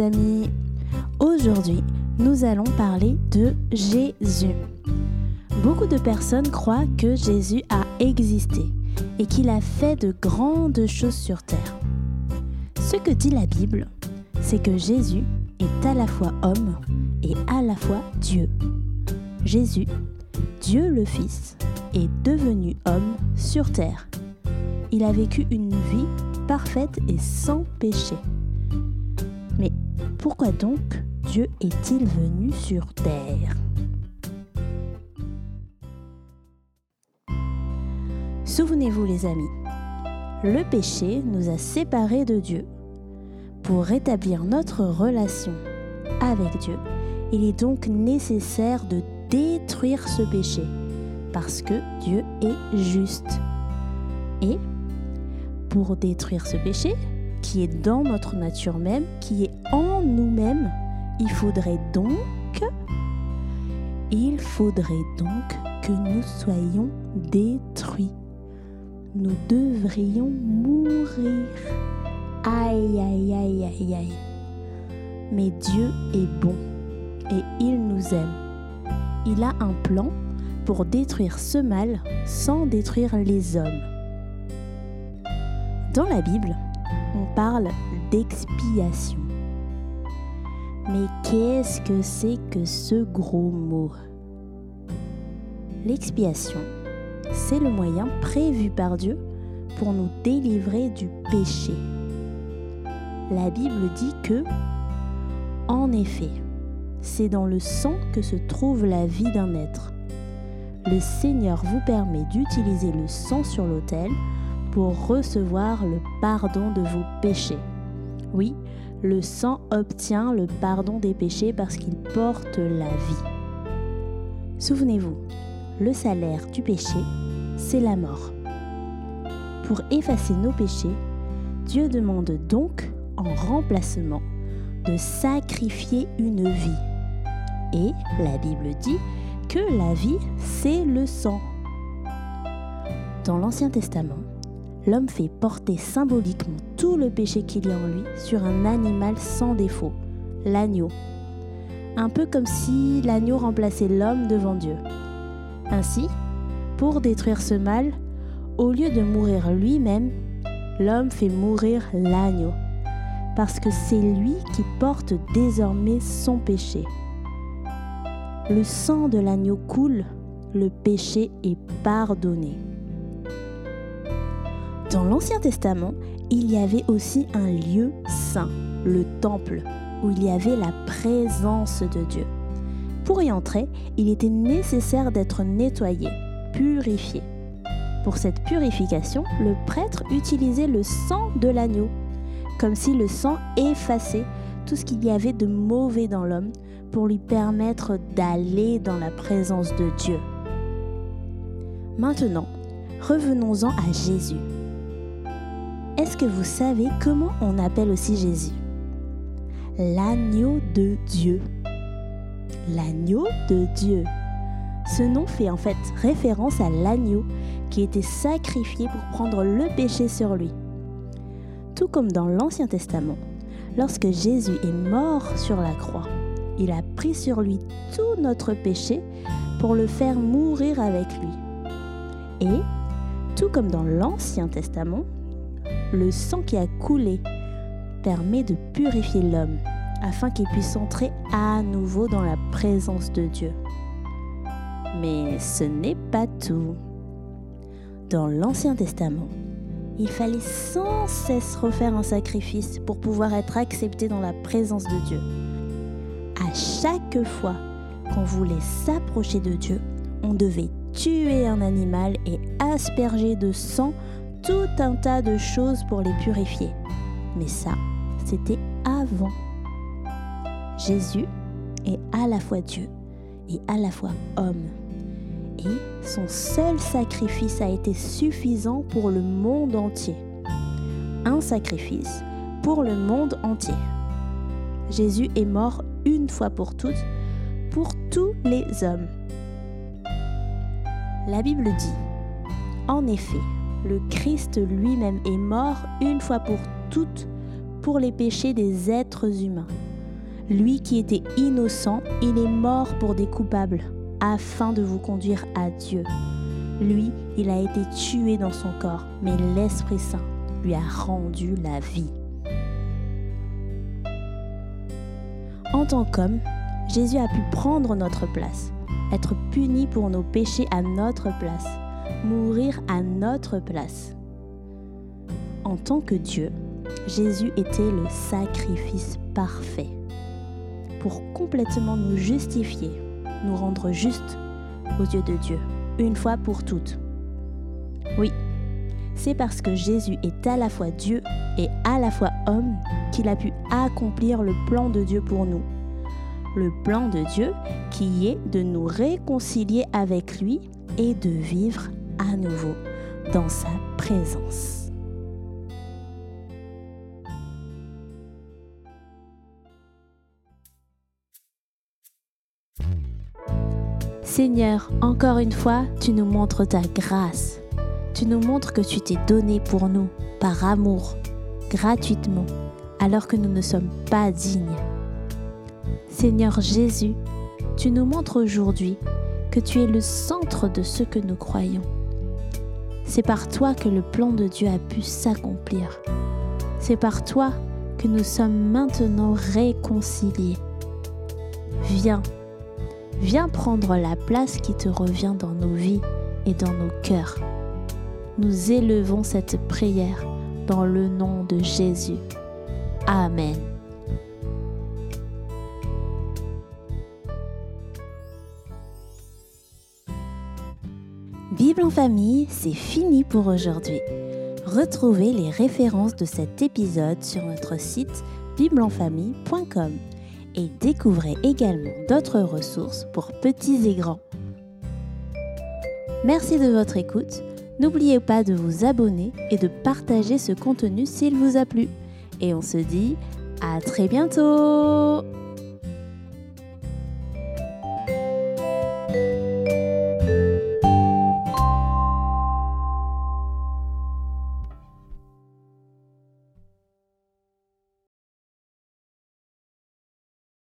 amis. Aujourd'hui, nous allons parler de Jésus. Beaucoup de personnes croient que Jésus a existé et qu'il a fait de grandes choses sur terre. Ce que dit la Bible, c'est que Jésus est à la fois homme et à la fois Dieu. Jésus, Dieu le Fils, est devenu homme sur terre. Il a vécu une vie parfaite et sans péché. Mais pourquoi donc Dieu est-il venu sur terre Souvenez-vous les amis, le péché nous a séparés de Dieu. Pour rétablir notre relation avec Dieu, il est donc nécessaire de détruire ce péché, parce que Dieu est juste. Et pour détruire ce péché, qui est dans notre nature même, qui est en nous-mêmes, il faudrait donc il faudrait donc que nous soyons détruits. Nous devrions mourir. Aïe, aïe, aïe, aïe, aïe. Mais Dieu est bon et il nous aime. Il a un plan pour détruire ce mal sans détruire les hommes. Dans la Bible, on parle d'expiation. Mais qu'est-ce que c'est que ce gros mot? L'expiation, c'est le moyen prévu par Dieu pour nous délivrer du péché. La Bible dit que, en effet, c'est dans le sang que se trouve la vie d'un être. Le Seigneur vous permet d'utiliser le sang sur l'autel pour recevoir le pardon de vos péchés. Oui, le sang obtient le pardon des péchés parce qu'il porte la vie. Souvenez-vous, le salaire du péché, c'est la mort. Pour effacer nos péchés, Dieu demande donc, en remplacement, de sacrifier une vie. Et la Bible dit que la vie, c'est le sang. Dans l'Ancien Testament, l'homme fait porter symboliquement tout le péché qu'il y a en lui sur un animal sans défaut, l'agneau. Un peu comme si l'agneau remplaçait l'homme devant Dieu. Ainsi, pour détruire ce mal, au lieu de mourir lui-même, l'homme fait mourir l'agneau, parce que c'est lui qui porte désormais son péché. Le sang de l'agneau coule, le péché est pardonné. Dans l'Ancien Testament, il y avait aussi un lieu saint, le temple, où il y avait la présence de Dieu. Pour y entrer, il était nécessaire d'être nettoyé, purifié. Pour cette purification, le prêtre utilisait le sang de l'agneau, comme si le sang effaçait tout ce qu'il y avait de mauvais dans l'homme pour lui permettre d'aller dans la présence de Dieu. Maintenant, revenons-en à Jésus. Est-ce que vous savez comment on appelle aussi Jésus? L'agneau de Dieu. L'agneau de Dieu. Ce nom fait en fait référence à l'agneau qui était sacrifié pour prendre le péché sur lui. Tout comme dans l'Ancien Testament, lorsque Jésus est mort sur la croix, il a pris sur lui tout notre péché pour le faire mourir avec lui. Et, tout comme dans l'Ancien Testament, le sang qui a coulé permet de purifier l'homme afin qu'il puisse entrer à nouveau dans la présence de Dieu. Mais ce n'est pas tout. Dans l'Ancien Testament, il fallait sans cesse refaire un sacrifice pour pouvoir être accepté dans la présence de Dieu. À chaque fois qu'on voulait s'approcher de Dieu, on devait tuer un animal et asperger de sang tout un tas de choses pour les purifier. Mais ça, c'était avant. Jésus est à la fois Dieu et à la fois homme. Et son seul sacrifice a été suffisant pour le monde entier. Un sacrifice pour le monde entier. Jésus est mort une fois pour toutes, pour tous les hommes. La Bible dit, en effet, le Christ lui-même est mort une fois pour toutes pour les péchés des êtres humains. Lui qui était innocent, il est mort pour des coupables, afin de vous conduire à Dieu. Lui, il a été tué dans son corps, mais l'Esprit Saint lui a rendu la vie. En tant qu'homme, Jésus a pu prendre notre place, être puni pour nos péchés à notre place, mourir à notre place. En tant que Dieu, Jésus était le sacrifice parfait pour complètement nous justifier, nous rendre justes aux yeux de Dieu, une fois pour toutes. Oui, c'est parce que Jésus est à la fois Dieu et à la fois homme qu'il a pu accomplir le plan de Dieu pour nous. Le plan de Dieu qui est de nous réconcilier avec lui et de vivre à nouveau dans sa présence. Seigneur, encore une fois, tu nous montres ta grâce. Tu nous montres que tu t'es donné pour nous, par amour, gratuitement, alors que nous ne sommes pas dignes. Seigneur Jésus, tu nous montres aujourd'hui que tu es le centre de ce que nous croyons. C'est par toi que le plan de Dieu a pu s'accomplir. C'est par toi que nous sommes maintenant réconciliés. Viens, viens prendre la place qui te revient dans nos vies et dans nos cœurs. Nous élevons cette prière dans le nom de Jésus. Amen. Bible en famille, c'est fini pour aujourd'hui. Retrouvez les références de cet épisode sur notre site bibleenfamille.com et découvrez également d'autres ressources pour petits et grands. Merci de votre écoute. N'oubliez pas de vous abonner et de partager ce contenu s'il vous a plu. Et on se dit à très bientôt